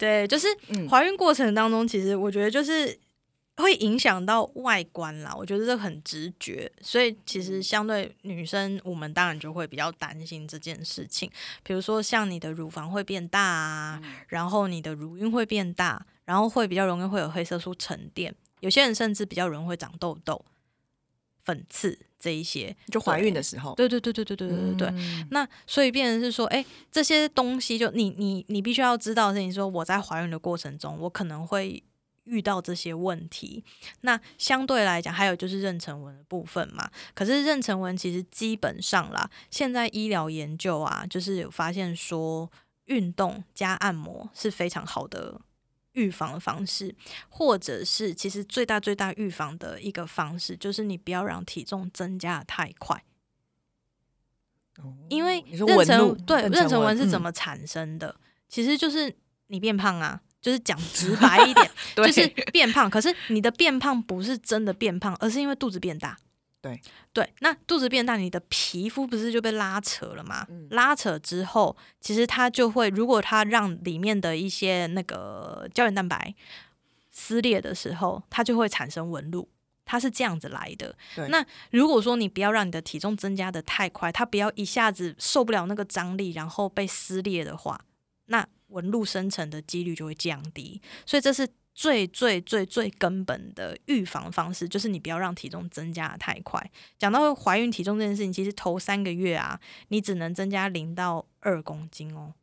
对，就是嗯怀孕过程当中，其实我觉得就是会影响到外观啦，我觉得这很直觉，所以其实相对女生，我们当然就会比较担心这件事情。比如说像你的乳房会变大啊，然后你的乳晕会变大，然后会比较容易会有黑色素沉淀，有些人甚至比较容易会长痘痘、粉刺这一些。就怀孕的时候，对对对对对对对对对。嗯那所以变成是说，哎，这些东西就你你你必须要知道的事情，说我在怀孕的过程中，我可能会遇到这些问题。那相对来讲，还有就是妊娠纹的部分嘛。可是妊娠纹其实基本上啦，现在医疗研究啊，就是有发现说，运动加按摩是非常好的。预防的方式，或者是其实最大最大预防的一个方式，就是你不要让体重增加的太快。因为妊娠对妊娠纹是怎嗯么产生的？其实就是你变胖啊，就是讲直白一点，就是变胖。可是你的变胖不是真的变胖，而是因为肚子变大。对对，那肚子变大，你的皮肤不是就被拉扯了吗？嗯拉扯之后，其实它就会，如果它让里面的一些那个胶原蛋白撕裂的时候，它就会产生纹路。它是这样子来的。那如果说你不要让你的体重增加的太快，它不要一下子受不了那个张力，然后被撕裂的话，那纹路生成的几率就会降低。所以这是最最最最根本的预防方式，就是你不要让体重增加的太快。讲到怀孕体重这件事情，其实头三个月啊，你只能增加零到二公斤哦。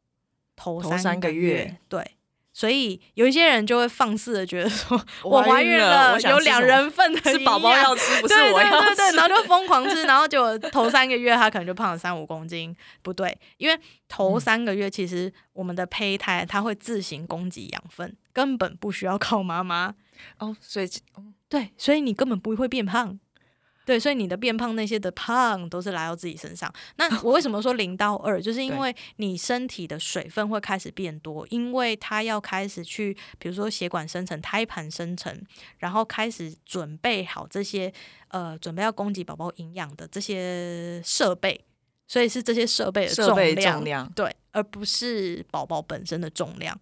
头头三三个月月，对。所以有一些人就会放肆的觉得说，我我怀孕了有两人份的是宝宝要吃，不是对我要对对。然后就疯狂吃，然后就头三个月他可能就胖了三五公斤，不对，因为头三个月其实我们的胚胎它会自行供给养分，根本不需要靠妈妈，哦，所以对，所以你根本不会变胖。对，所以你的变胖那些的胖都是来到自己身上。那 我为什么说零到二，就是因为你身体的水分会开始变多，因为它要开始去，比如说血管生成、胎盘生成，然后开始准备好这些呃，准备要供给宝宝营养的这些设备，所以是这些设备的重量对，而不是宝宝本身的重量。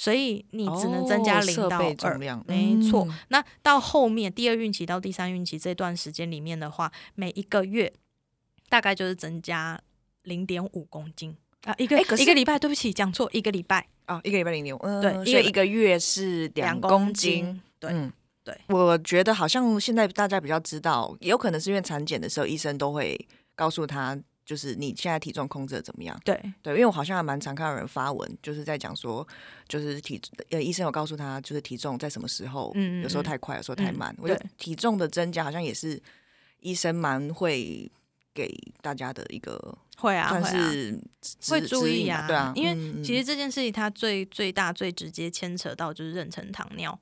所以你只能增加零到二、没错。嗯那到后面第二孕期到第三孕期这段时间里面的话，每一个月大概就是增加零点五公斤啊，一个、哎一个礼拜，对不起，讲错，一个礼拜哦，一个礼拜零点五，嗯，对一个所以一个月是两公斤。，对、嗯，对。我觉得好像现在大家比较知道，也有可能是因为产检的时候，医生都会告诉他，就是你现在体重控制的怎么样。对对，因为我好像还蛮常看到有人发文，就是在讲说，就是体呃医生有告诉他，就是体重在什么时候，嗯嗯有时候嗯太快，有时候太嗯慢。我觉得体重的增加好像也是医生蛮会给大家的一个会啊，算会啊。是会注意啊，对啊，因为嗯其实这件事情它最最大最直接牵扯到就是妊娠糖尿，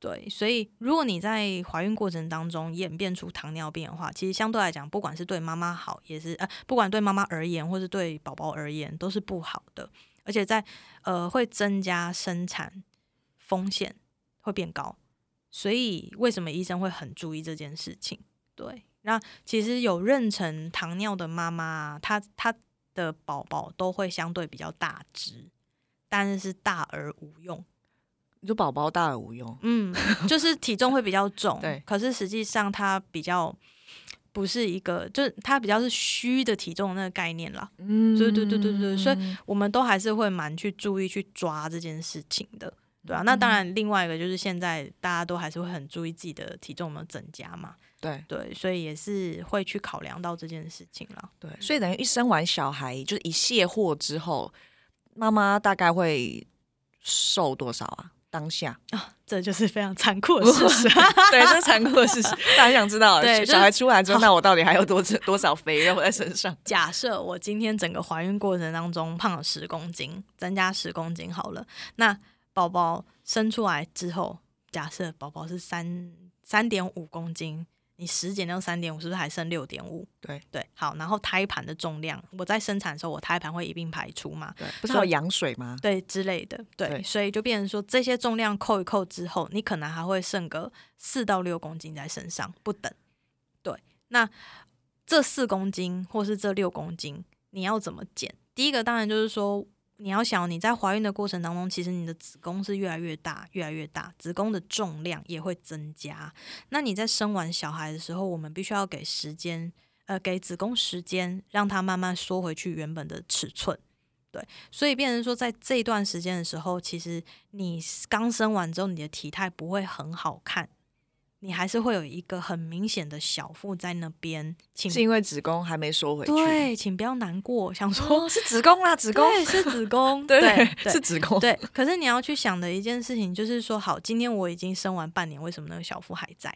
对，所以如果你在怀孕过程当中演变出糖尿病的话，其实相对来讲，不管是对妈妈好，也是呃，不管对妈妈而言，或是对宝宝而言，都是不好的，而且在呃会增加生产风险，会变高。所以为什么医生会很注意这件事情？对，那其实有妊娠糖尿的妈妈，她她的宝宝都会相对比较大只，但是是大而无用。你说宝宝大而无用，嗯，就是体重会比较重，对可是实际上它比较不是一个，就是它比较是虚的体重的那个概念啦。嗯对对对对对所以我们都还是会蛮去注意去抓这件事情的，对啊。那当然，另外一个就是现在大家都还是会很注意自己的体重有没有增加嘛，对对，所以也是会去考量到这件事情了。对，所以等于一生完小孩，就是一卸货之后，妈妈大概会瘦多少啊？当下，啊，这就是非常残酷的事实。对，这是残酷的事实，大家想知道，对就是小孩出来之后，那我到底还有多多少肥肉在身上？假设我今天整个怀孕过程当中胖了十公斤，增加十公斤好了，那宝宝生出来之后，假设宝宝是三三点五公斤，你十减掉三点五，是不是还剩六点五？对对，好，然后胎盘的重量，我在生产的时候，我胎盘会一并排出嘛？对，不是还有羊水吗？对之类的，对，对所以就变成说这些重量扣一扣之后，你可能还会剩个四到六公斤在身上不等。对，那这四公斤或是这六公斤，你要怎么减？第一个当然就是说，你要想你在怀孕的过程当中，其实你的子宫是越来越大，越来越大，子宫的重量也会增加。那你在生完小孩的时候，我们必须要给时间，呃，给子宫时间，让它慢慢缩回去原本的尺寸。对，所以变成说，在这段时间的时候，其实你刚生完之后，你的体态不会很好看，你还是会有一个很明显的小腹在那边。请是因为子宫还没缩回去。对，请不要难过，想说、哦，是子宫啦，子宫对是子宫，对是子宫。对。可是你要去想的一件事情就是说，好，今天我已经生完半年，为什么那个小腹还在？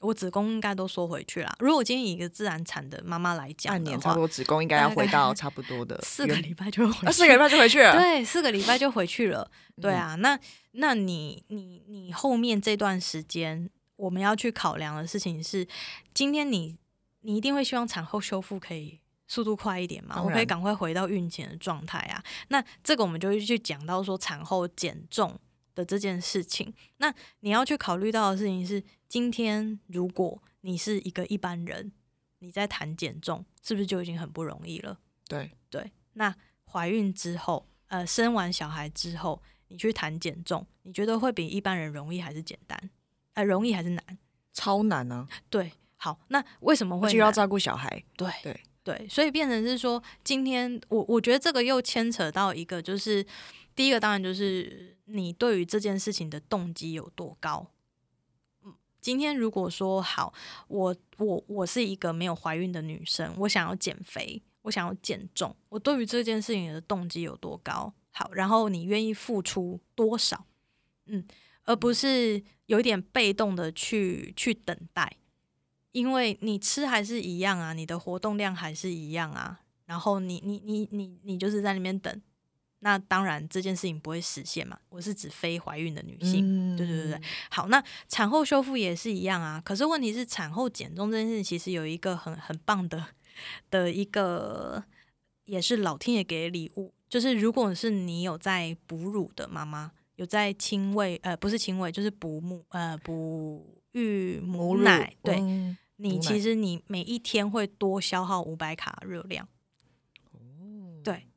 我子宫应该都缩回去了。如果今天以一个自然产的妈妈来讲半年差不，多子宫应该要回到差不多的四个原礼拜就会回去，啊，四个礼拜就回去了。对，四个礼拜就回去了。对嗯啊，那那你你你后面这段时间，我们要去考量的事情是，今天你你一定会希望产后修复可以速度快一点嘛？我可以赶快回到孕前的状态啊。那这个我们就会去讲到说产后减重的这件事情。那你要去考虑到的事情是，今天如果你是一个一般人，你在谈减重，是不是就已经很不容易了？对，对，那怀孕之后，呃，生完小孩之后，你去谈减重，你觉得会比一般人容易还是简单？呃，容易还是难？超难啊，对，好，那为什么会难而且又要照顾小孩。对对对，所以变成是说，今天我我觉得这个又牵扯到一个，就是第一个当然就是你对于这件事情的动机有多高。嗯，今天如果说好，我我我是一个没有怀孕的女生，我想要减肥，我想要减重，我对于这件事情的动机有多高？好，然后你愿意付出多少？嗯，而不是有一点被动的去去等待。因为你吃还是一样啊，你的活动量还是一样啊，然后你你你你你就是在那边等，那当然这件事情不会实现嘛。我是指非怀孕的女性，嗯对对对对。好，那产后修复也是一样啊，可是问题是产后减重这件事情其实有一个很很棒的的一个，也是老天爷给的礼物，就是如果是你有在哺乳的妈妈，有在亲喂，呃，不是亲喂，就是哺母，呃，哺育母乳奶，对。嗯你其实你每一天会多消耗五百卡热量，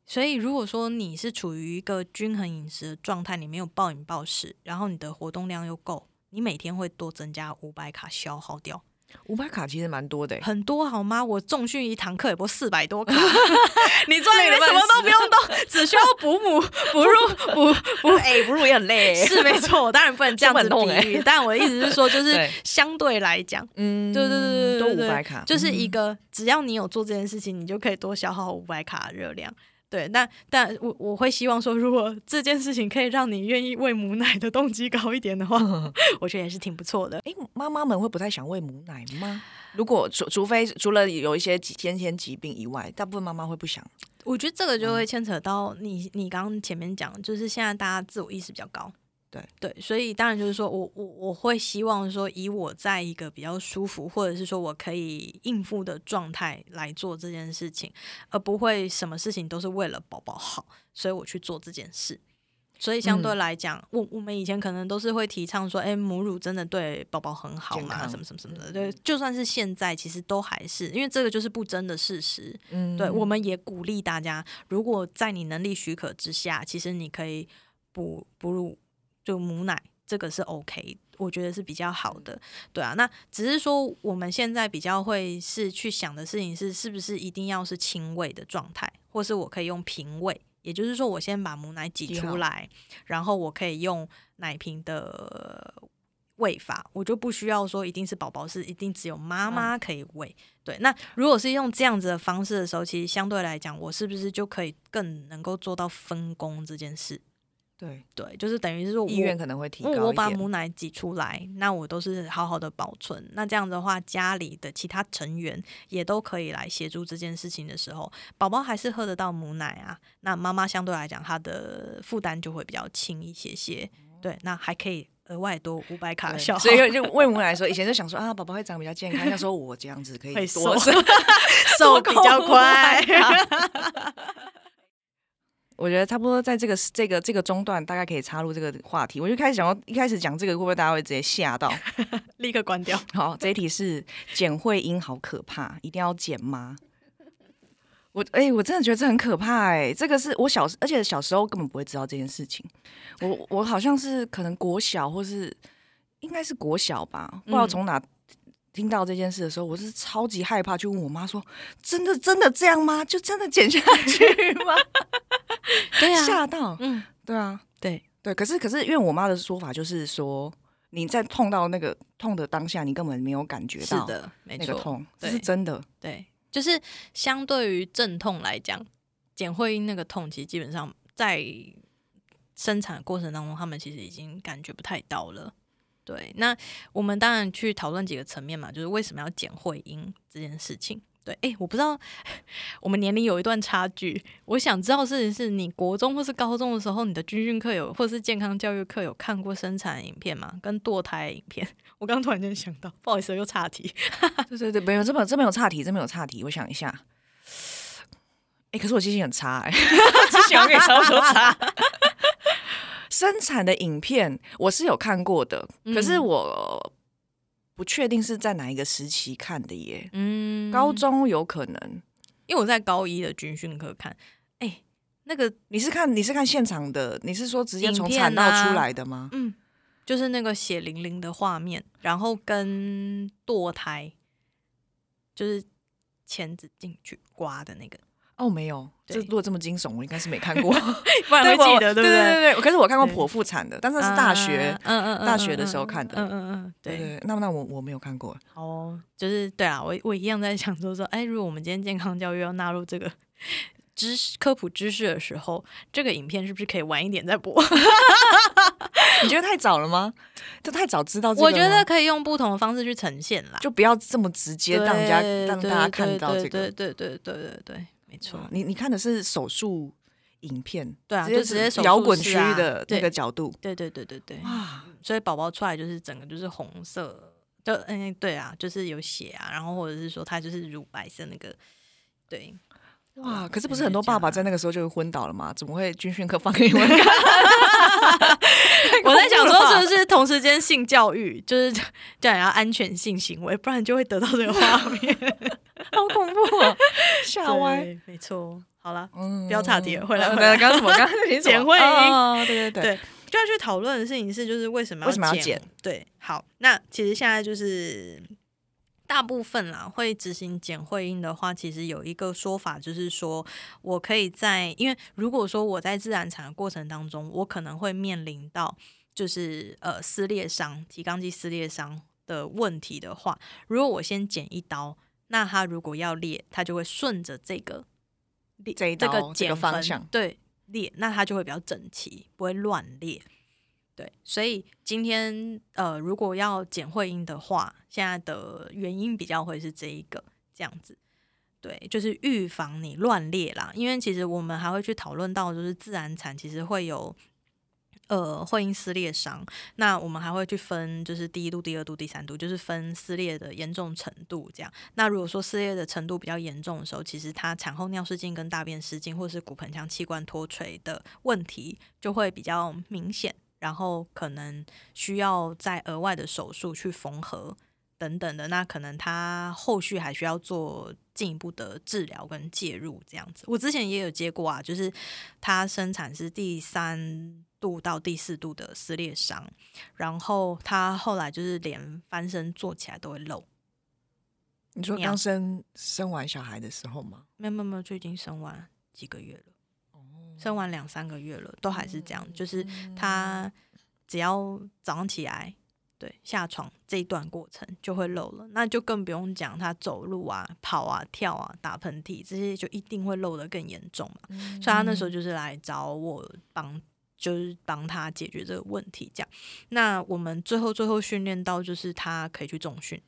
所以如果说你是处于一个均衡饮食的状态，你没有暴饮暴食，然后你的活动量又够，你每天会多增加五百卡消耗掉，五百卡其实蛮多的欸，很多好吗？我重训一堂课也不四百多卡，你坐在里面什么都不用动，只需要补母、哺乳、补补 哎，哺乳也很累欸。是没错，我当然不能这样子比喻，但我的意思是说，就 是相对来讲。嗯，对对对对都对对五百卡，就是一嗯个只要你有做这件事情，你就可以多消耗五百卡的热量。对，但但我我会希望说，如果这件事情可以让你愿意喂母奶的动机高一点的话，我觉得也是挺不错的。哎，妈妈们会不太想喂母奶吗？如果除除非除了有一些疾先天疾病以外，大部分妈妈会不想。我觉得这个就会牵扯到你你刚刚前面讲，就是现在大家自我意识比较高。对对，所以当然就是说我我我会希望说，以我在一个比较舒服，或者是说我可以应付的状态来做这件事情，而不会什么事情都是为了宝宝好，所以我去做这件事。所以相对嗯来讲，我我们以前可能都是会提倡说，哎、母乳真的对宝宝很好嘛，什么什么什么的。对，就算是现在，其实都还是因为这个就是不争的事实。嗯对，我们也鼓励大家，如果在你能力许可之下，其实你可以哺哺乳就母奶，这个是 OK，我觉得是比较好的。对啊，那只是说我们现在比较会是去想的事情是，是不是一定要是亲喂的状态，或是我可以用平喂。也就是说，我先把母奶挤出来，然后我可以用奶瓶的喂法，我就不需要说一定是宝宝是一定只有妈妈可以喂。对，那如果是用这样子的方式的时候，其实相对来讲，我是不是就可以更能够做到分工这件事？对对，就是等于是说我意愿可能会提高我把母奶挤出来，那我都是好好的保存。那这样的话，家里的其他成员也都可以来协助这件事情的时候，宝宝还是喝得到母奶啊。那妈妈相对来讲，她的负担就会比较轻一些些。对，那还可以额外多五百卡对消耗，所以 就喂母奶的时候，以前就想说啊，宝宝会长比较健康。那时候我这样子可以会多瘦瘦比较快。我觉得差不多在这个这个这个中段，大概可以插入这个话题。我就开始想要一开始讲这个，会不会大家会直接吓到？立刻关掉。好，这一题是剪会阴好可怕，一定要剪吗？我哎、我真的觉得这很可怕哎、这个是我小，而且小时候根本不会知道这件事情。我我好像是可能国小或是应该是国小吧，不知道嗯从哪听到这件事的时候，我是超级害怕，去问我妈说：“真的真的这样吗？就真的剪下去吗？” 对啊，吓到，嗯，对啊，对，对。可是可是，因为我妈的说法就是说，你在痛到那个痛的当下，你根本没有感觉到是的，那个痛，是真的。对，就是相对于阵痛来讲，剪会阴那个痛，其实基本上在生产的过程当中，他们其实已经感觉不太到了。对，那我们当然去讨论几个层面嘛，就是为什么要剪会阴这件事情。对，哎，我不知道我们年龄有一段差距，我想知道是是你国中或是高中的时候，你的军训课有或是健康教育课有看过生产影片吗？跟堕胎影片？我刚突然间想到，不好意思，又岔题。对对对，没有这么这么有岔题，这么有岔题。我想一下，哎、可是我记性很差哎、记性我给超说差。生产的影片我是有看过的，可是嗯我不确定是在哪一个时期看的耶。嗯。高中有可能，因为我在高一的军训课看，哎、那个你是看你是看现场的，你是说直接从产道啊出来的吗？嗯，就是那个血淋淋的画面，然后跟堕胎，就是钳子进去刮的那个，哦，没有，这如果这么惊悚，我应该是没看过。不然会记得，对不对对对，可是我看过剖腹产的，但是是大学。嗯嗯嗯，大学的时候看的嗯嗯嗯，对，那那我我没有看过。哦，就是对啊，我我一样在想说说，哎，如果我们今天健康教育要纳入这个 知识科普知识的时候，这个影片是不是可以晚一点再播？你觉得太早了吗？这太早知道这个我觉得可以用不同的方式去呈现啦，就不要这么直接让人家对让大家看到这个。对对对对对对对，没错。你你看的是手术影片，对啊就直接摇滚区的那对个角度。对对对对对，哇，所以宝宝出来就是整个就是红色，就嗯对啊，就是有血啊，然后或者是说他就是乳白色那个，对，哇！可是不是很多爸爸在那个时候就会昏倒了吗？怎么会军训课放给你们看？我在想说是不是同时间性教育，就是叫人家安全性行为，不然就会得到这个画面。好恐怖哦，吓歪。对，没错。好了，嗯不要岔题了回来呃回来刚刚什么？刚刚 你简慧英哦，对对对，對就要去讨论的事情是，就是为什么为什么要剪剪？对，好，那其实现在就是大部分啦，会执行剪会阴的话，其实有一个说法，就是说我可以在，因为如果说我在自然产的过程当中，我可能会面临到就是呃撕裂伤、提肛肌撕裂伤的问题的话，如果我先剪一刀，那它如果要裂，它就会顺着这个裂这个个剪痕方向对裂，那它就会比较整齐，不会乱裂。对，所以今天呃，如果要剪会阴的话，现在的原因比较会是这一个这样子。对，就是预防你乱裂啦。因为其实我们还会去讨论到，就是自然产其实会有呃会阴撕裂伤，那我们还会去分，就是第一度、第二度、第三度，就是分撕裂的严重程度这样。那如果说撕裂的程度比较严重的时候，其实它产后尿失禁跟大便失禁，或是骨盆腔器官脱垂的问题就会比较明显，然后可能需要再额外的手术去缝合等等的。那可能他后续还需要做进一步的治疗跟介入这样子。我之前也有接过啊，就是他生产是第三度到第四度的撕裂伤，然后他后来就是连翻身坐起来都会漏。你说刚生生完小孩的时候吗？没有没有没有，就已经生完几个月了，哦生完两三个月了，都还是这样，就是嗯他只要早上起来，对下床这一段过程就会漏了，那就更不用讲他走路啊、跑啊、跳啊、打喷嚏这些，就一定会漏得更严重嘛。嗯所以他那时候就是来找我帮，就是帮他解决这个问题。这样，那我们最后最后训练到就是他可以去重训，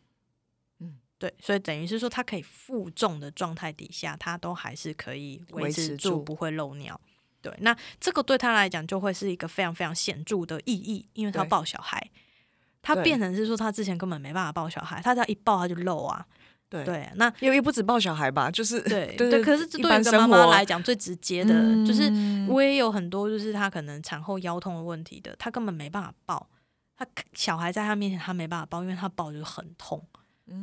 嗯对，所以等于是说他可以负重的状态底下，他都还是可以维维持持住住不会漏尿。对，那这个对他来讲就会是一个非常非常显著的意义，因为他要抱小孩，他变成是说他之前根本没办法抱小孩，他只要一抱他就漏啊。对，对，那因为也不止抱小孩吧，就是对对 对，可是这一对一个妈妈来讲最直接的就是嗯我也有很多就是她可能产后腰痛的问题的，她根本没办法抱，她小孩在她面前她没办法抱，因为她抱就很痛。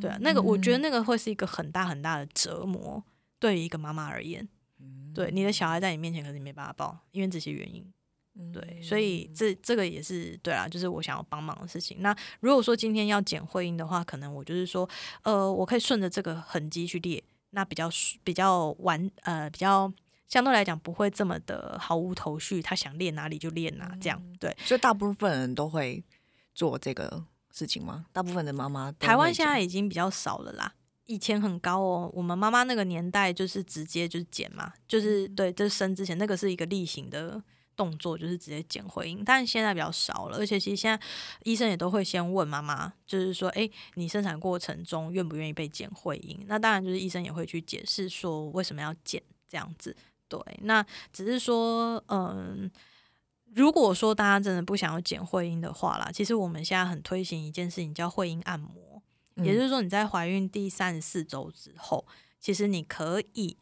对啊，那个我觉得那个会是一个很大很大的折磨。对于一个妈妈而言，嗯对你的小孩在你面前，可是你没办法抱，因为这些原因。对，所以这这个也是对啦，就是我想要帮忙的事情。那如果说今天要剪会阴的话，可能我就是说，呃，我可以顺着这个痕迹去列，那比较比较完呃比较相对来讲不会这么的毫无头绪，他想练哪里就练哪，这样对。所以大部分人都会做这个事情吗？大部分的妈妈台湾现在已经比较少了啦。以前很高哦，我们妈妈那个年代就是直接就是剪嘛，就是对，就是生之前那个是一个例行的动作，就是直接剪会阴，但是现在比较少了，而且其实现在医生也都会先问妈妈，就是说，诶，你生产过程中愿不愿意被剪会阴？那当然就是医生也会去解释说为什么要剪这样子。对，那只是说，嗯，如果说大家真的不想要剪会阴的话啦，其实我们现在很推行一件事情叫会阴按摩。也就是说，你在怀孕第三十四周之后，其实你可以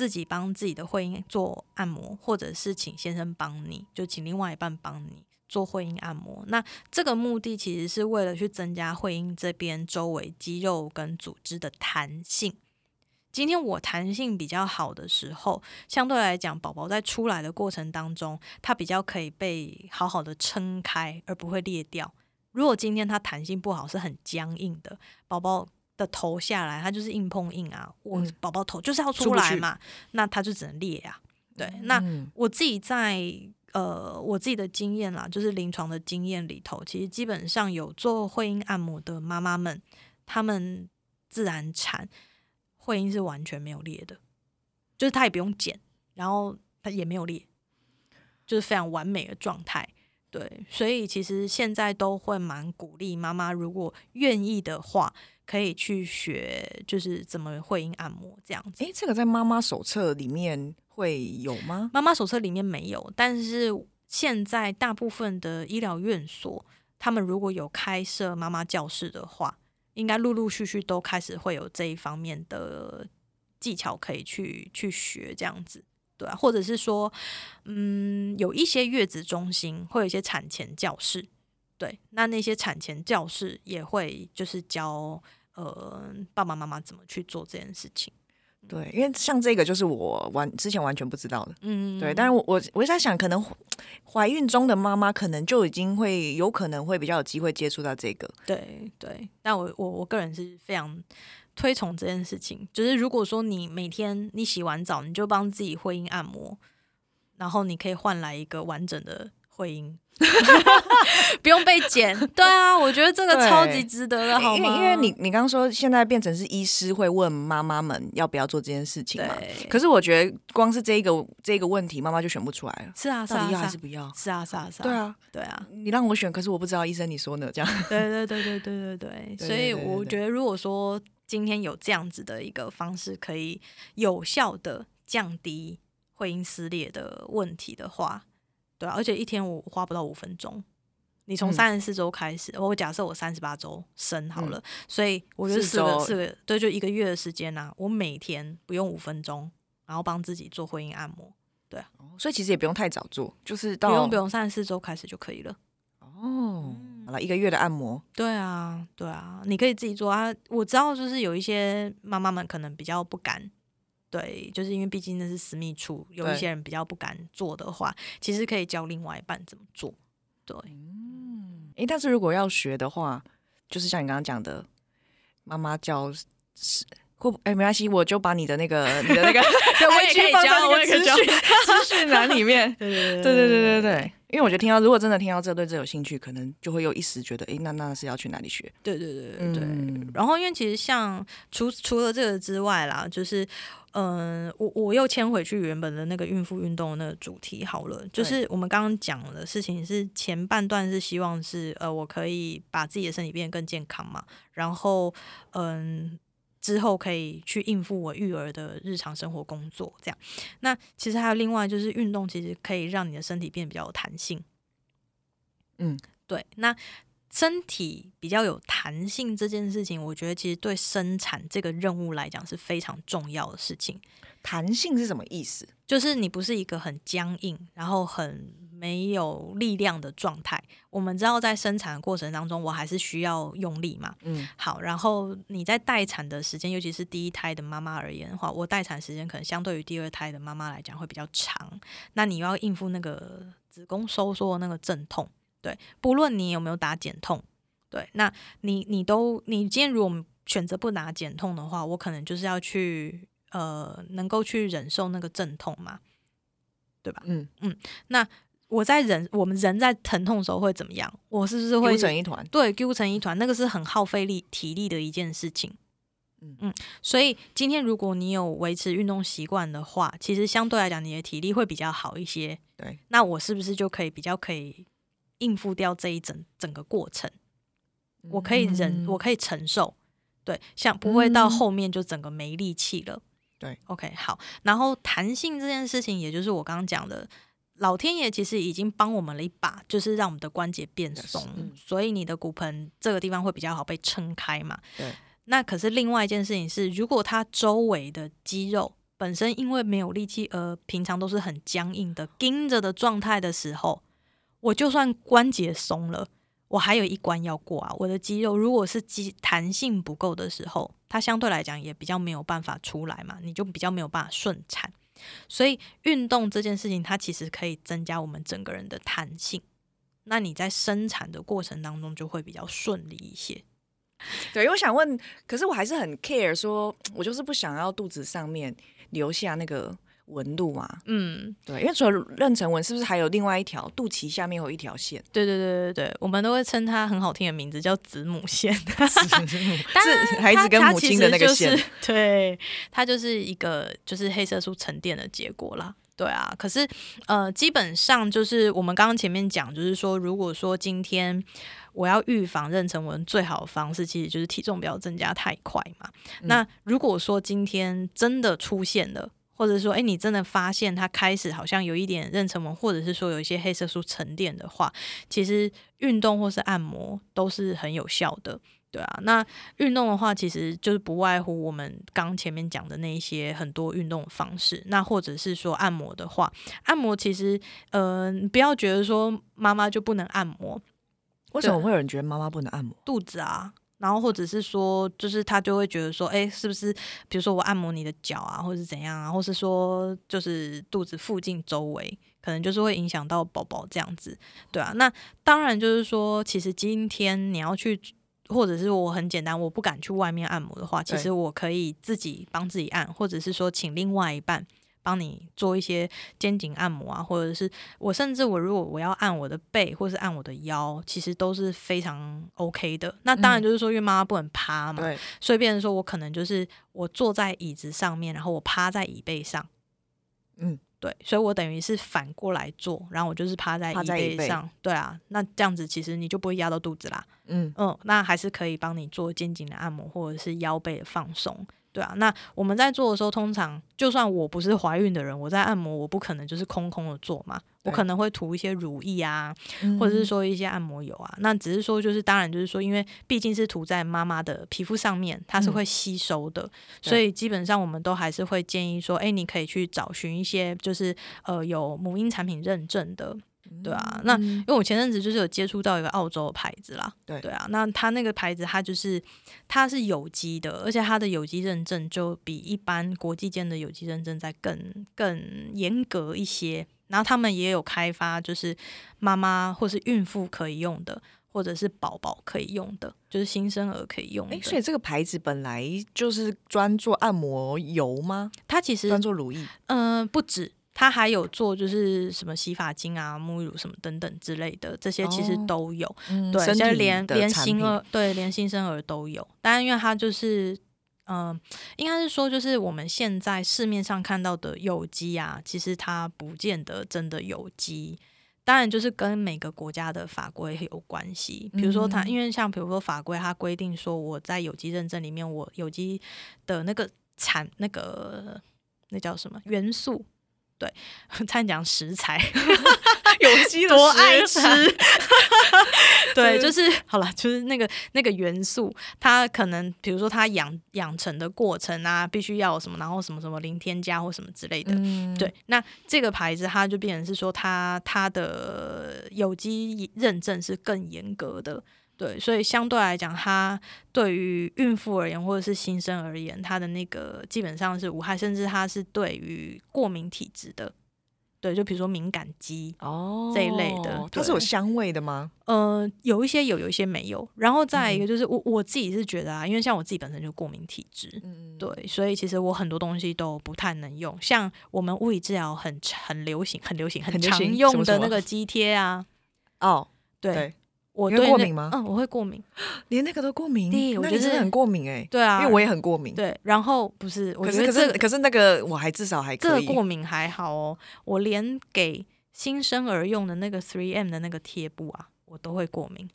自己帮自己的会阴做按摩，或者是请先生帮你，就请另外一半帮你做会阴按摩。那这个目的其实是为了去增加会阴这边周围肌肉跟组织的弹性。今天我弹性比较好的时候，相对来讲，宝宝在出来的过程当中，它比较可以被好好的撑开，而不会裂掉。如果今天它弹性不好，是很僵硬的，宝宝的头下来，它就是硬碰硬啊，我嗯宝宝头就是要出来嘛，那它就只能裂啊。对，那嗯我自己在呃我自己的经验啦，就是临床的经验里头，其实基本上有做会阴按摩的妈妈们，她们自然产会阴是完全没有裂的，就是她也不用剪，然后她也没有裂，就是非常完美的状态。对，所以其实现在都会蛮鼓励妈妈，如果愿意的话，可以去学，就是怎么会阴按摩这样子。诶，这个在妈妈手册里面会有吗？妈妈手册里面没有，但是现在大部分的医疗院所，他们如果有开设妈妈教室的话，应该陆陆续续都开始会有这一方面的技巧可以去去学这样子。对啊，或者是说，嗯，有一些月子中心会有一些产前教室，对，那那些产前教室也会就是教呃爸爸妈妈怎么去做这件事情。对，因为像这个就是我完之前完全不知道的。嗯，对，但是我我我在想，可能怀孕中的妈妈可能就已经会有可能会比较有机会接触到这个。对对，但我我我个人是非常推崇这件事情。就是如果说你每天你洗完澡，你就帮自己会阴按摩，然后你可以换来一个完整的会阴，不用被剪。对啊，我觉得这个超级值得的，好吗？因为因为你你刚刚说现在变成是医师会问妈妈们要不要做这件事情嘛？可是我觉得光是这一个这个问题，妈妈就选不出来了，是啊是啊到底要还是不要？是啊是啊是啊，对啊，对啊，你让我选，可是我不知道医生你说呢，这样。对对对对对对对，对 所以我觉得如果说今天有这样子的一个方式，可以有效的降低会阴撕裂的问题的话，对啊，而且一天我花不到五分钟。你从嗯三十四周开始，我假设我三十八周生好了，所以我觉得四四个周四个对，就一个月的时间呐、啊我每天不用五分钟，然后帮自己做会阴按摩，对啊所以其实也不用太早做，就是到不用不用三十四周开始就可以了。哦，好了，一个月的按摩，对啊，对啊，你可以自己做啊。我知道，就是有一些妈妈们可能比较不敢，对，就是因为毕竟那是私密处，有一些人比较不敢做的话，其实可以教另外一半怎么做。对，嗯诶，但是如果要学的话，就是像你刚刚讲的，妈妈教是或哎没关系，我就把你的那个你的那个对 我也可以放在教，那个我也可以教。资讯资讯栏里面。对对对对对对对，因为我觉得听到，如果真的听到这对这有兴趣，可能就会又一时觉得，诶，那那是要去哪里学？对对对对对。嗯然后，因为其实像除除了这个之外啦，就是嗯、我我又牵回去原本的那个孕妇运动的那个主题好了，就是我们刚刚讲的事情是前半段是希望是呃我可以把自己的身体变得更健康嘛，然后嗯。之后可以去应付我育儿的日常生活工作，这样。那其实还有另外就是运动，其实可以让你的身体变得比较有弹性。嗯，对。那身体比较有弹性这件事情，我觉得其实对生产这个任务来讲是非常重要的事情。弹性是什么意思？就是你不是一个很僵硬，然后很没有力量的状态。我们知道在生产的过程当中，我还是需要用力嘛。嗯，好，然后你在待产的时间，尤其是第一胎的妈妈而言的话，我待产时间可能相对于第二胎的妈妈来讲会比较长。那你要应付那个子宫收缩的那个阵痛，对，不论你有没有打减痛，对，那你你都你今天如果选择不打减痛的话，我可能就是要去呃能够去忍受那个阵痛嘛，对吧？嗯嗯，那我在忍我们人在疼痛的时候会怎么样？我是不是会揪成一团？对，揪成一团，那个是很耗费力体力的一件事情。嗯嗯，所以今天如果你有维持运动习惯的话，其实相对来讲你的体力会比较好一些。对，那我是不是就可以比较可以应付掉这一整整个过程？我可以忍，嗯我可以承受。对，像不会到嗯后面就整个没力气了。对，OK，好。然后弹性这件事情，也就是我刚刚讲的，老天爷其实已经帮我们了一把，就是让我们的关节变松，嗯所以你的骨盆这个地方会比较好被撑开嘛。对。那可是另外一件事情是，如果它周围的肌肉本身因为没有力气，而平常都是很僵硬的、盯着的状态的时候，我就算关节松了。我还有一关要过啊！我的肌肉如果是肌弹性不够的时候，它相对来讲也比较没有办法出来嘛，你就比较没有办法顺产。所以运动这件事情，它其实可以增加我们整个人的弹性。那你在生产的过程当中就会比较顺利一些。对，我想问，可是我还是很 care，说我就是不想要肚子上面留下那个纹路嘛。嗯，对，因为除了妊娠纹，是不是还有另外一条肚脐下面有一条线？对对对对对，我们都会称它很好听的名字叫子母线。是孩子跟母亲的那个线。对，它就是一个就是黑色素沉淀的结果啦。对啊，可是呃，基本上就是我们刚刚前面讲，就是说，如果说今天我要预防妊娠纹，最好的方式其实就是体重不要增加太快嘛。嗯那如果说今天真的出现了，或者说，哎，你真的发现它开始好像有一点妊娠纹，或者是说有一些黑色素沉淀的话，其实运动或是按摩都是很有效的。对啊，那运动的话，其实就是不外乎我们刚前面讲的那一些很多运动方式。那或者是说按摩的话，按摩其实，呃，不要觉得说妈妈就不能按摩为什么会有人觉得妈妈不能按摩？肚子啊，然后或者是说，就是他就会觉得说，哎，是不是比如说我按摩你的脚啊，或者是怎样啊，或是说就是肚子附近周围，可能就是会影响到宝宝这样子，对啊。那当然就是说，其实今天你要去。或者是我很简单，我不敢去外面按摩的话，其实我可以自己帮自己按，或者是说请另外一半帮你做一些肩颈按摩啊，或者是我甚至我如果我要按我的背或是按我的腰，其实都是非常 OK 的。那当然嗯。就是说，因为妈妈不能趴嘛，对，所以变成说我可能就是我坐在椅子上面，然后我趴在椅背上，嗯，对，所以我等于是反过来坐，然后我就是趴在椅背上，对啊，那这样子其实你就不会压到肚子啦，嗯，嗯，那还是可以帮你做肩颈的按摩或者是腰背的放松。对啊，那我们在做的时候，通常就算我不是怀孕的人，我在按摩，我不可能就是空空的做嘛，我可能会涂一些乳液啊，嗯或者是说一些按摩油啊。那只是说，就是当然就是说，因为毕竟是涂在妈妈的皮肤上面，它是嗯。会吸收的，对。所以基本上我们都还是会建议说，哎，你可以去找寻一些就是呃有母婴产品认证的，对啊。那嗯因为我前阵子就是有接触到一个澳洲的牌子啦，对对啊，那它那个牌子它就是它是有机的，而且它的有机认证就比一般国际间的有机认证在更更严格一些。然后他们也有开发，就是妈妈或是孕妇可以用的，或者是宝宝可以用的，就是新生儿可以用的。哎，所以这个牌子本来就是专做按摩油吗？它其实专做乳液？嗯、不止，它还有做就是什么洗发精啊、沐浴乳什么等等之类的，这些其实哦都有。嗯对，现在连连新儿对连新生儿都有，当然因为它就是。嗯，应该是说，就是我们现在市面上看到的有机啊，其实它不见得真的有机。当然，就是跟每个国家的法规有关系。比如说它，嗯因为像比如说法规，它规定说我在有机认证里面，我有机的那个产那个那叫什么元素？对，差点讲食材，有机多爱吃。对，是就是好了，就是那个那个元素，它可能比如说它养养成的过程啊，必须要有什么，然后什么什么零添加或什么之类的。嗯，对，那这个牌子它就变成是说它它的有机认证是更严格的，对，所以相对来讲，它对于孕妇而言或者是新生而言，它的那个基本上是无害，甚至它是对于过敏体质的，对，就比如说敏感肌，哦这一类的它是有香味的吗？呃，有一些有，有一些没有。然后再一嗯个就是我我自己是觉得啊，因为像我自己本身就过敏体质，嗯，对，所以其实我很多东西都不太能用。像我们物理治疗很很流行、很流行、很常用的那个肌贴啊，哦，对对，我你会对过敏吗嗯，我会过敏。连那个都过敏，对我觉得真的很过敏哎，对啊，因为我也很过敏。对。然后不是，我可是可是可是那个我还至少还这个。过敏还好哦，我连给新生儿用的那个 Three M 的那个贴布啊，我都会过敏。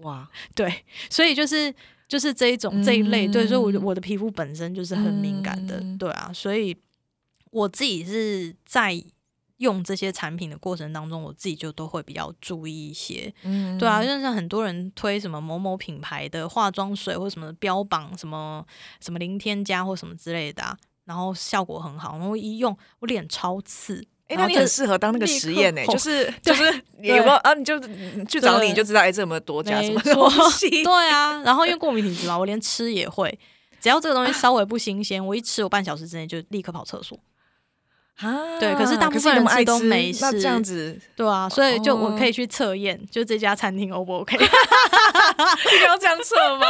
哇，对，所以就是就是这一种这一类，对，所以我嗯我的皮肤本身就是很敏感的，嗯对啊，所以我自己是在用这些产品的过程当中，我自己就都会比较注意一些，嗯对啊，就像很多人推什么某某品牌的化妆水或什么标榜什么什么零添加或什么之类的、啊，然后效果很好，然后一用我脸超刺。哎、那你很适合当那个实验呢、吼就是 就是你有没有啊？你就去找你，就知道哎、这有没有多加什么东西？对啊，然后因为过敏体质嘛，我连吃也会，只要这个东西稍微不新鲜，我一吃我半小时之内就立刻跑厕所。啊对可是大部分人吃你那么爱都没那这样子，对啊，所以就哦我可以去测验，就这家餐厅 O 不 OK？你要这样测吗？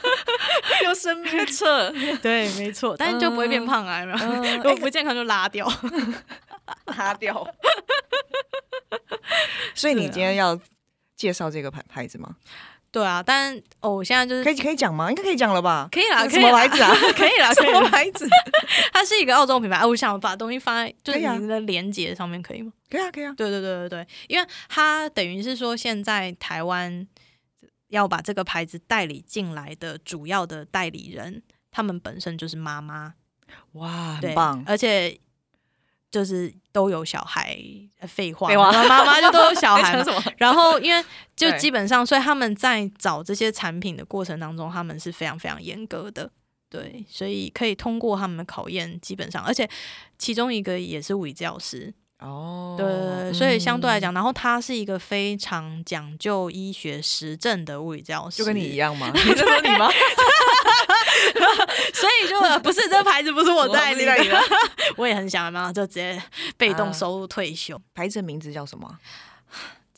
用生命的测，对，没错，但是就不会变胖啊，有没有？嗯 如果不健康就拉掉。拉掉。所以你今天要介绍这个牌牌子吗？对啊，但哦，我现在就是可以可以讲吗？应该可以讲了吧？可以啦，什么牌子啊？可以啦，什。么牌子？它是一个澳洲品牌，啊我想把东西放在就是可以啊你的连接上面，可以吗？可以啊，可以啊。对对对对对，因为它等于是说，现在台湾要把这个牌子代理进来的主要的代理人，他们本身就是妈妈，哇，对很，棒。而且就是都有小孩。呃废话，妈妈妈就都有小孩？然后，因为 就基本上，所以他们在找这些产品的过程当中，他们是非常非常严格的。对，所以可以通过他们的考验，基本上，而且其中一个也是物理教师，哦，对对对，所以相对来嗯，讲，然后他是一个非常讲究医学实证的物理教师，就跟你一，样吗？你在说你吗？所以就呃不是这个牌子不是我代理的 我也很想嘛，就直接被动啊收入退休，牌子的名字叫什么啊？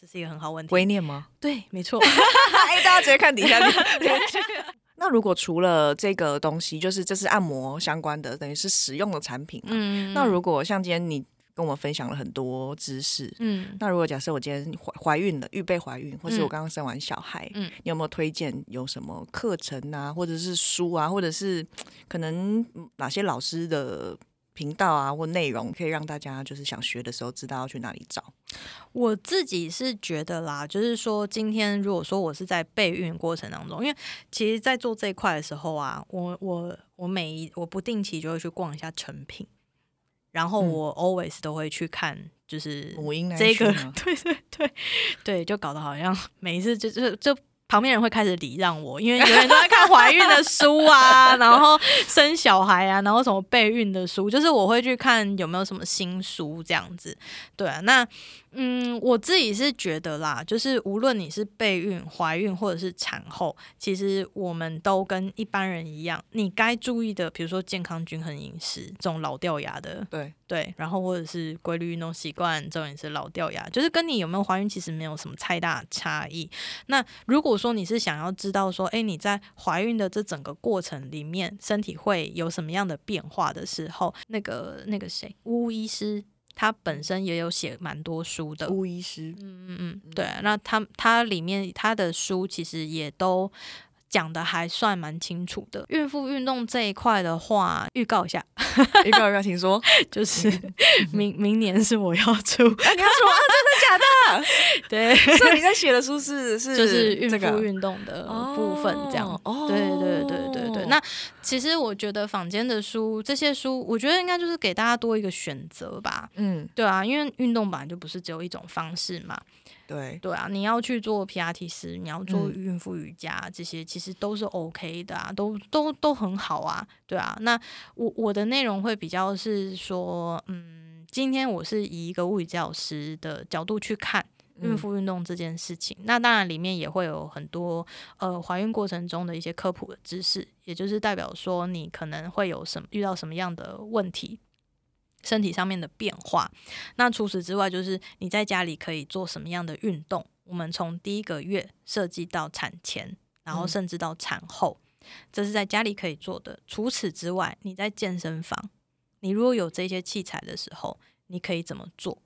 这是一个很好问题。微念吗？对，没错，哎，大家直接看底下。那如果除了这个东西，就是这是按摩相关的，等于是使用的产品嘛。嗯，那如果像今天你跟我们分享了很多知识，嗯。那如果假设我今天怀怀孕了，预备怀孕，或是嗯我刚刚生完小孩，嗯。你有没有推荐有什么课程啊，或者是书啊，或者是可能嗯哪些老师的频道啊或内容，可以让大家就是想学的时候知道要去哪里找？我自己是觉得啦，就是说，今天如果说我是在备孕过程当中，因为其实，在做这一块的时候啊，我我我每一我不定期就会去逛一下成品，然后嗯我 always 都会去看，就是母婴那一这个 对对对对，就搞得好像每一次就就就。旁边人会开始礼让我，因为有人都在看怀孕的书啊，然后生小孩啊，然后什么备孕的书，就是我会去看有没有什么新书这样子。对啊，那嗯，我自己是觉得啦，就是无论你是备孕、怀孕或者是产后，其实我们都跟一般人一样，你该注意的，比如说健康均衡饮食这种老掉牙的，对，对，然后或者是规律运动习惯，这种也是老掉牙，就是跟你有没有怀孕其实没有什么太大的差异。那如果说你是想要知道说，哎，你在怀孕的这整个过程里面，身体会有什么样的变化的时候，那个那个谁，巫医师他本身也有写蛮多书的，巫医师，嗯嗯嗯，对，那他他里面他的书其实也都讲的还算蛮清楚的。孕妇运动这一块的话，预告一下，预告一下，请说。就是 明明年是我要出，啊，你要说啊，真的假的？对，所以你在写的书是是就是孕这个妇运动的部分这样。哦对对对，那其实我觉得坊间的书，这些书，我觉得应该就是给大家多一个选择吧。嗯，对啊，因为运动本来就不是只有一种方式嘛。对，对啊，你要去做 P R T 师，你要做嗯孕妇瑜伽，这些其实都是 OK 的啊，都都都很好啊。对啊，那我我的内容会比较是说，嗯，今天我是以一个物理教师的角度去看。孕嗯妇运动这件事情，那当然里面也会有很多呃怀孕过程中的一些科普的知识，也就是代表说你可能会有什么遇到什么样的问题，身体上面的变化。那除此之外，就是你在家里可以做什么样的运动？我们从第一个月设计到产前，然后嗯甚至到产后，这是在家里可以做的。除此之外，你在健身房，你如果有这些器材的时候，你可以怎么做？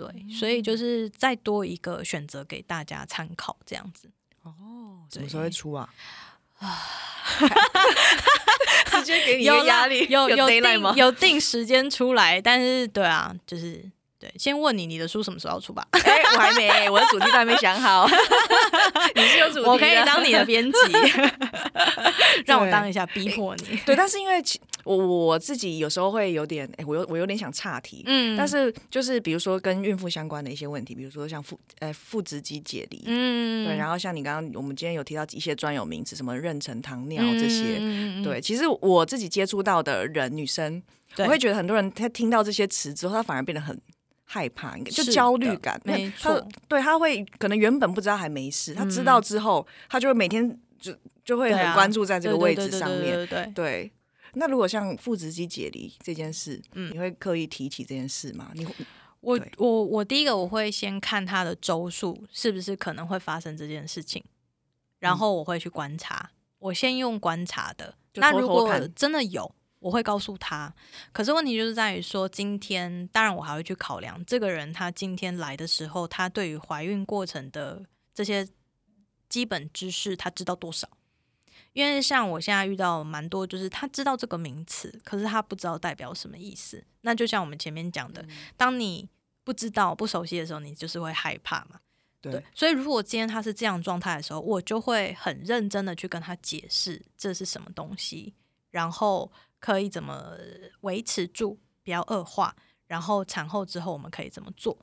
对，所以就是再多一个选择给大家参考，这样子。哦，什么时候会出啊？啊，直接给你个压力，有有定？有定时间出来，但是对啊，就是对，先问你你的书什么时候要出吧。哎，我还没，我的主题都还没想好。你是有主题的，我可以当你的编辑，让我对当一下，逼迫你。对，但是因为其我我自己有时候会有点，哎，我有我有点想岔题。嗯。但是就是比如说跟孕妇相关的一些问题，比如说像腹呃腹直肌解离，嗯。对，然后像你刚刚我们今天有提到一些专有名词，什么妊娠糖尿这些，嗯对，其实我自己接触到的人，女生，我会觉得很多人她听到这些词之后，她反而变得很害怕，就焦虑感，没她错，对，她会可能原本不知道还没事，她知道之后，她就会每天就就会很关注在这个位置上面，对对对对。对。那如果像腹直肌解离这件事，嗯你会刻意提起这件事吗？你会我我我第一个我会先看他的周数是不是可能会发生这件事情，然后我会去观察，我先用观察的。那如果看真的有，我会告诉他。可是问题就是在于说，今天当然我还会去考量这个人他今天来的时候，他对于怀孕过程的这些基本知识，他知道多少。因为像我现在遇到蛮多，就是他知道这个名词，可是他不知道代表什么意思。那就像我们前面讲的，当你不知道、不熟悉的时候，你就是会害怕嘛。对所以如果今天他是这样状态的时候，我就会很认真的去跟他解释这是什么东西，然后可以怎么维持住，不要恶化，然后产后之后我们可以怎么做？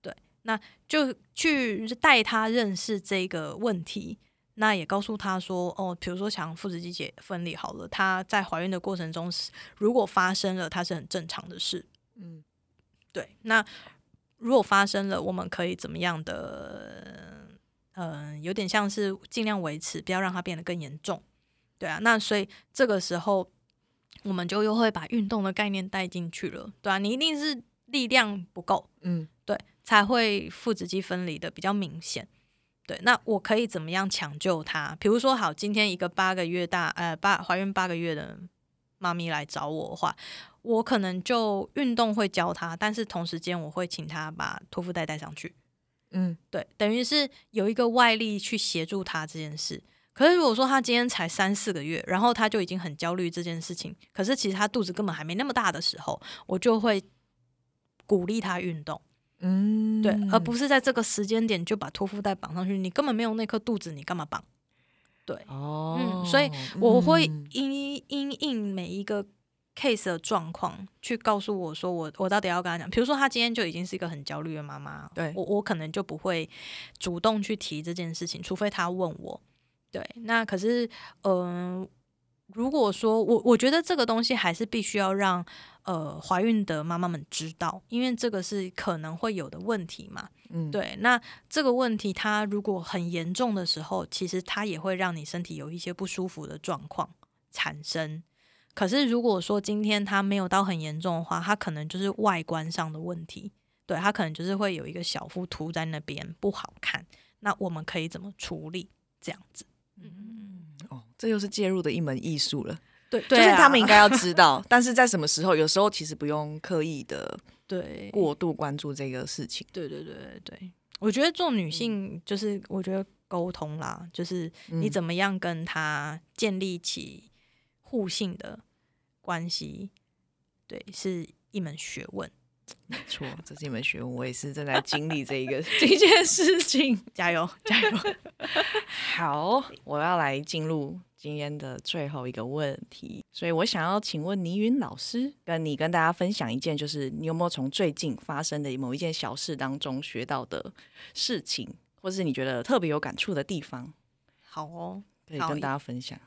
对，那就去带他认识这个问题。那也告诉他说，哦，比如说像腹直肌解分离好了，她在怀孕的过程中，如果发生了，它是很正常的事。嗯对，那如果发生了，我们可以怎么样的？嗯、有点像是尽量维持，不要让它变得更严重。对啊，那所以这个时候我们就又会把运动的概念带进去了，对啊，你一定是力量不够，嗯对，才会腹直肌分离的比较明显。对，那我可以怎么样抢救她？比如说，好，今天一个八个月大，呃，八怀孕八个月的妈咪来找我的话，我可能就运动会教她，但是同时间我会请她把托腹带带上去。嗯对，等于是有一个外力去协助她这件事。可是如果说她今天才三四个月，然后她就已经很焦虑这件事情，可是其实她肚子根本还没那么大的时候，我就会鼓励她运动。嗯，对，而不是在这个时间点就把托腹带绑上去，你根本没有那颗肚子，你干嘛绑？对，哦，嗯，所以我会嗯因因应每一个 case 的状况去告诉我说我我到底要跟他讲，比如说他今天就已经是一个很焦虑的妈妈，对我我可能就不会主动去提这件事情，除非他问我。对，那可是嗯、呃如果说我我觉得这个东西还是必须要让呃怀孕的妈妈们知道，因为这个是可能会有的问题嘛。嗯，对，那这个问题它如果很严重的时候，其实它也会让你身体有一些不舒服的状况产生。可是如果说今天它没有到很严重的话，它可能就是外观上的问题，对，它可能就是会有一个小腹凸在那边不好看。那我们可以怎么处理？这样子，嗯，哦，这又是介入的一门艺术了。对，就是他们应该要知道，但是在什么时候，有时候其实不用刻意的对过度关注这个事情。对对对对对，我觉得做女性就是我觉得沟通啦，就是你嗯怎么样跟他建立起互信的关系，对，是一门学问。没错，这是一门学问，我也是正在经历这一个 这件事情。加油，加油！好，我要来进入今天的最后一个问题，所以我想要请问倪云老师，跟你跟大家分享一件，就是你有没有从最近发生的某一件小事当中学到的事情，或是你觉得特别有感触的地方，好哦，可以跟大家分享。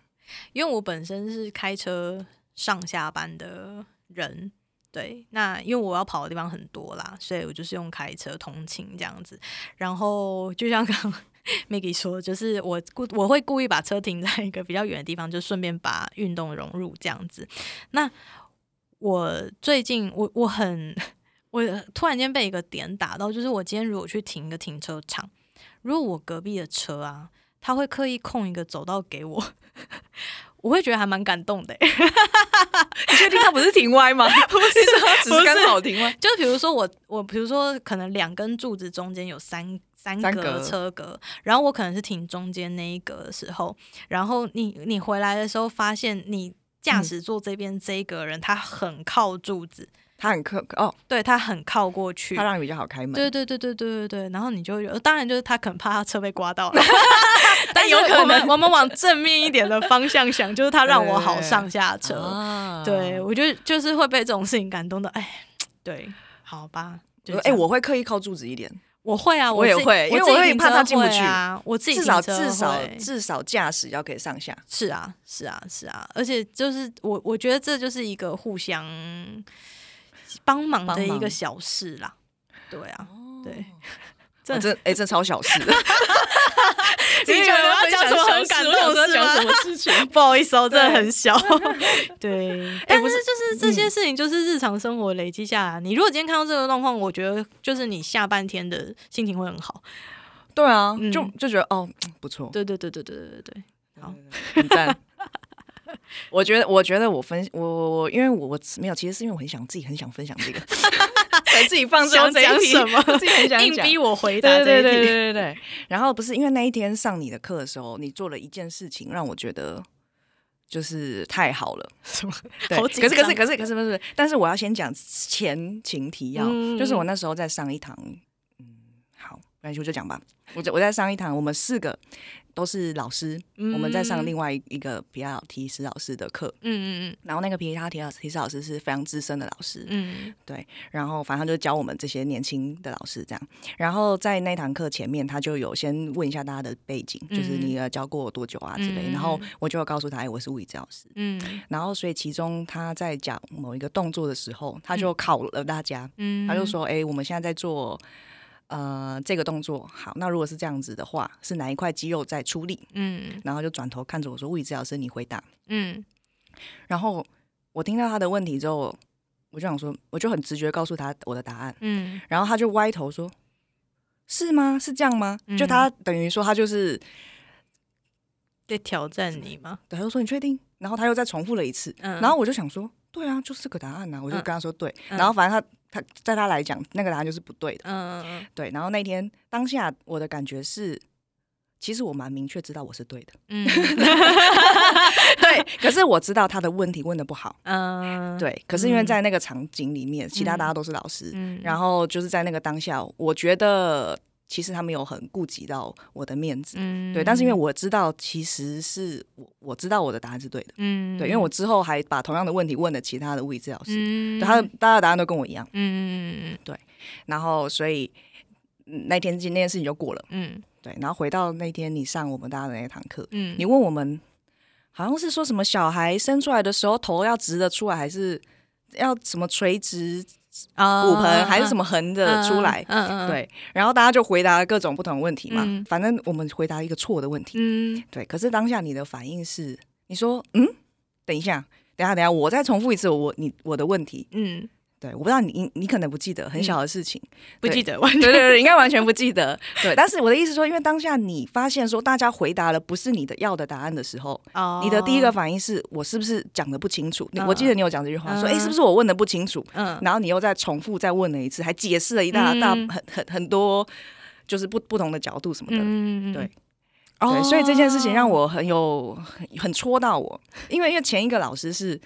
因为我本身是开车上下班的人，对，那因为我要跑的地方很多啦，所以我就是用开车通勤这样子。然后就像刚 Maggie 说，就是我故我会故意把车停在一个比较远的地方，就顺便把运动融入这样子。那我最近我我很我突然间被一个点打到，就是我今天如果去停一个停车场，如果我隔壁的车啊，他会刻意空一个走道给我，我会觉得还蛮感动的欸、你确定他不是停歪吗？不是，只是刚好停歪。就比如说我我比如说可能两根柱子中间有三三格车格，然后我可能是停中间那一格的时候，然后你你回来的时候发现你驾驶座这边这一个人他很靠柱子，他很靠哦，对他很靠过去他。让你比较好开门。对对对对对对对，然后你就当然就是他可能怕他车被刮到，但有可能。能我们往正面一点的方向想，就是他让我好上下车。啊。对，我觉得就是会被这种事情感动的，哎，对，好吧，就哎、我会刻意靠柱子一点，我会啊，我也会因为我会怕他进不去啊，我自己至少至少至少驾驶要可以上下。是啊，是啊，是啊，而且就是我我觉得这就是一个互相帮忙的一个小事啦，对啊，对，这哎，这超小事的。自己叫人家讲什么很感动是吗？么事情？不好意思哦，真的很小。对，但是不是就是这些事情，就是日常生活累积下来。你如果今天看到这个状况，我觉得就是你下半天的心情会很好。对啊，嗯就就觉得哦不错，对对对对对对对对，好，很赞。我觉得，我觉得我分我我我，因为我我没有，其实是因为我很想自己很想分享这个，才自己放这想这一题讲什么 自己很想讲硬逼我回答对对对对。对对。然后不是因为那一天上你的课的时候，你做了一件事情，让我觉得就是太好了。什么？对，好可是可是可是可是不是，但是我要先讲前情提要，嗯就是我那时候在上一堂，嗯，好，没关系，我就讲吧。我在我在上一堂，我们四个都是老师，我们在上另外一个皮亚提斯老师的课，嗯嗯嗯。然后那个皮亚提提斯老师是非常资深的老师，嗯。对然后反正他就教我们这些年轻的老师这样。然后在那堂课前面，他就有先问一下大家的背景，就是你呃教过多久啊之类。嗯。然后我就有告诉他，哎，我是物理治疗师。嗯。然后所以其中他在讲某一个动作的时候，他就考了大家，嗯，他就说，哎，我们现在在做。呃，这个动作好，那如果是这样子的话，是哪一块肌肉在出力？嗯然后就转头看着我说：“物理治疗师，你回答。嗯”然后我听到他的问题之后，我就想说，我就很直觉告诉他我的答案。嗯然后他就歪头说：“是吗？是这样吗？”嗯就他等于说他就是，在挑战你吗？对他就说：“你确定？”然后他又再重复了一次。嗯然后我就想说：“对啊，就是这个答案呐、我就嗯跟他说：“对。嗯然后反正他他在他来讲，那个答案就是不对的。嗯嗯对。然后那天当下我的感觉是，其实我蛮明确知道我是对的。嗯对，可是我知道他的问题问的不好。嗯，对，可是因为在那个场景里面，其他大家都是老师，嗯，然后就是在那个当下，我觉得其实他没有很顾及到我的面子。嗯对，但是因为我知道，其实是我我知道我的答案是对的，嗯。对，因为我之后还把同样的问题问了其他的物理治疗师，嗯。对，他大家的答案都跟我一样，嗯嗯然后所以嗯那天那件事情就过了，嗯。对，然后回到那天你上我们大家的那堂课，嗯，你问我们好像是说什么小孩生出来的时候头要直的出来，还是要什么垂直啊骨盆，还是什么横的出来？嗯嗯，对，然后大家就回答各种不同问题嘛，嗯反正我们回答一个错的问题，嗯对。可是当下你的反应是，你说嗯，等一下，等一下，等一下，我再重复一次我你我的问题。嗯，对，我不知道你你你可能不记得很小的事情，不记得完对对对，应该完全不记得。对，但是我的意思说，因为当下你发现说大家回答了不是你的要的答案的时候，哦你的第一个反应是我是不是讲的不清楚？你嗯我记得你有讲这句话，说哎、嗯是不是我问的不清楚？嗯然后你又再重复再问了一次，还解释了一大大嗯很很很多，就是不不同的角度什么的。嗯对哦对，所以这件事情让我很有很很戳到我，因为因为前一个老师是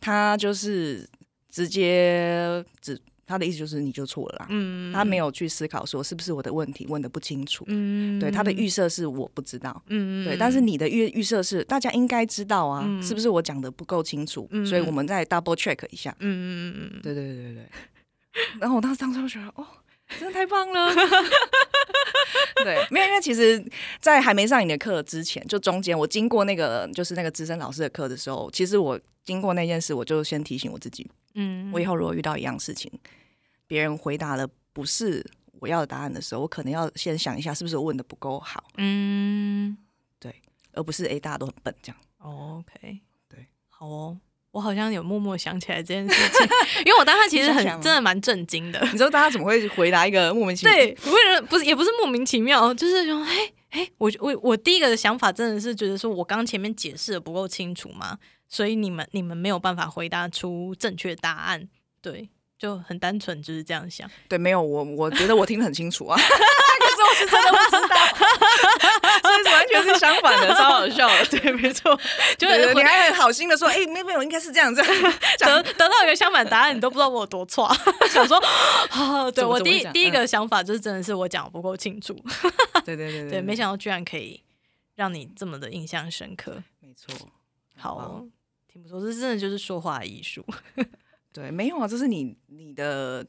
他就是直接只。他的意思就是你就错了啦。嗯，他没有去思考说是不是我的问题问的不清楚。嗯，对，他的预设是我不知道。对，但是你的预预设是大家应该知道啊，嗯是不是我讲的不够清楚？嗯所以我们再 double check 一下。嗯嗯嗯嗯，对对对对对。然后我当时当时就觉得，哦，真的太棒了。对，没有，因为其实，在还没上你的课之前，就中间我经过那个就是那个资深老师的课的时候，其实我经过那件事，我就先提醒我自己，嗯，我以后如果遇到一样事情，别人回答了不是我要的答案的时候，我可能要先想一下，是不是我问的不够好，嗯对而不是诶大家都很笨这样。哦，OK，对，好哦。我好像有默默想起来这件事情，因为我当时其实很真的蛮震惊的。你知道大家怎么会回答一个莫名其妙？对，我觉得不是，也不是莫名其妙，就是说，哎哎，我我我第一个的想法真的是觉得说，我刚前面解释的不够清楚嘛，所以你们你们没有办法回答出正确答案，对，就很单纯就是这样想。对，没有我，我觉得我听得很清楚啊，可是我是真的不知道，所以完全是相反的，超好笑的。对，没错，就是你还很好心的说，哎、没有没有，应该是这样这样。得得到一个相反答案，你都不知道我有多错。想说，啊，对我第一第一个想法就是真的是我讲的不够清楚，对对对对，没想到居然可以让你这么的印象深刻。没错，好、挺不错，这真的就是说话的艺术。对，没有啊，这是你你的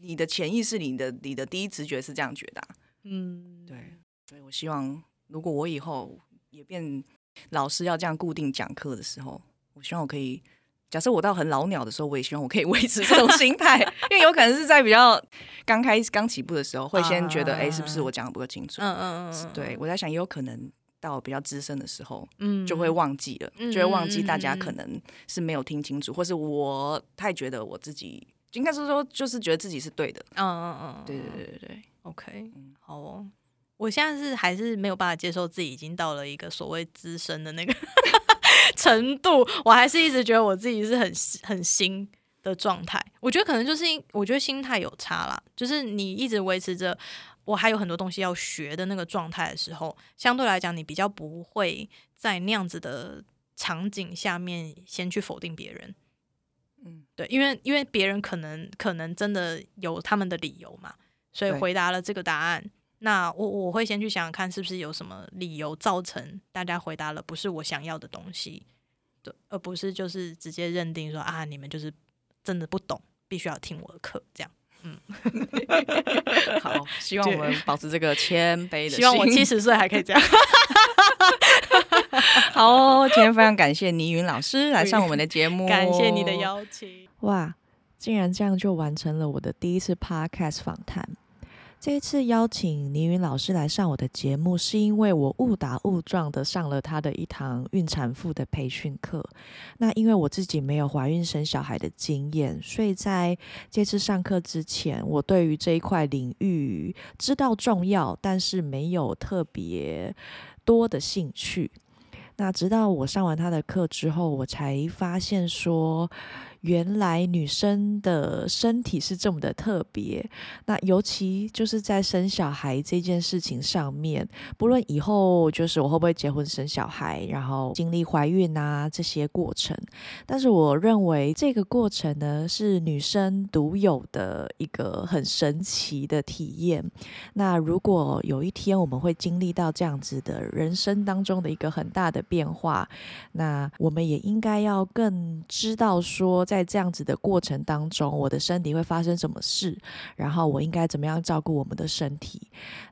你的潜意识，你的你的第一直觉是这样觉得、啊。嗯，对，所以我希望，如果我以后也变老师要这样固定讲课的时候，我希望我可以。假设我到很老鸟的时候，我也希望我可以维持这种心态，因为有可能是在比较刚开始、刚起步的时候，会先觉得，哎、是不是我讲的不够清楚？嗯嗯嗯，对，我在想，也有可能到比较资深的时候，嗯，就会忘记了，嗯就会忘记大家可能是没有听清楚，或是我太觉得我自己，应该是说，就是觉得自己是对的。嗯嗯嗯，对对对对对，，OK，嗯。好哦。我现在是还是没有办法接受自己已经到了一个所谓资深的那个 程度，我还是一直觉得我自己是很很新的状态。我觉得可能就是因我觉得心态有差啦，就是你一直维持着我还有很多东西要学的那个状态的时候，相对来讲你比较不会在那样子的场景下面先去否定别人。嗯，对，因为因为别人可能可能真的有他们的理由嘛，所以回答了这个答案。那我我会先去想想看，是不是有什么理由造成大家回答了不是我想要的东西，对，而不是就是直接认定说啊，你们就是真的不懂，必须要听我的课这样。嗯 好，希望我们保持这个谦卑的心。希望我七十岁还可以这样。好哦，今天非常感谢倪云老师来上我们的节目，感谢你的邀请。哇，竟然这样就完成了我的第一次 podcast 访谈。这一次邀请倪云老师来上我的节目，是因为我误打误撞的上了他的一堂孕产妇的培训课。那因为我自己没有怀孕生小孩的经验，所以在这次上课之前，我对于这一块领域知道重要，但是没有特别多的兴趣。那直到我上完他的课之后，我才发现说，原来女生的身体是这么的特别。那尤其就是在生小孩这件事情上面，不论以后就是我会不会结婚生小孩，然后经历怀孕啊这些过程，但是我认为这个过程呢是女生独有的一个很神奇的体验。那如果有一天我们会经历到这样子的人生当中的一个很大的变化，那我们也应该要更知道说，在在这样子的过程当中，我的身体会发生什么事，然后我应该怎么样照顾我们的身体。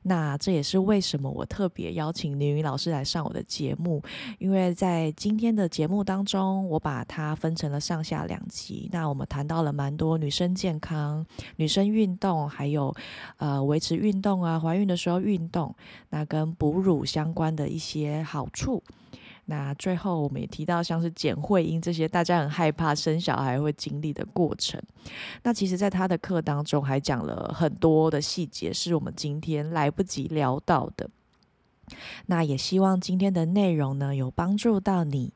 那这也是为什么我特别邀请林云老师来上我的节目，因为在今天的节目当中，我把它分成了上下两集。那我们谈到了蛮多女生健康、女生运动，还有呃维持运动啊，怀孕的时候运动，那跟哺乳相关的一些好处。那最后我们也提到像是减会阴这些大家很害怕生小孩会经历的过程。那其实，在他的课当中还讲了很多的细节，是我们今天来不及聊到的。那也希望今天的内容呢有帮助到你。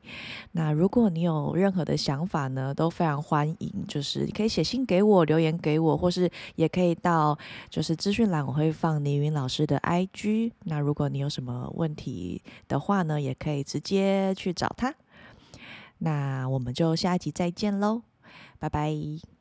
那如果你有任何的想法呢，都非常欢迎，就是你可以写信给我，留言给我，或是也可以到就是资讯栏我会放倪云老师的 IG。那如果你有什么问题的话呢，也可以直接去找他。那我们就下一集再见喽，拜拜。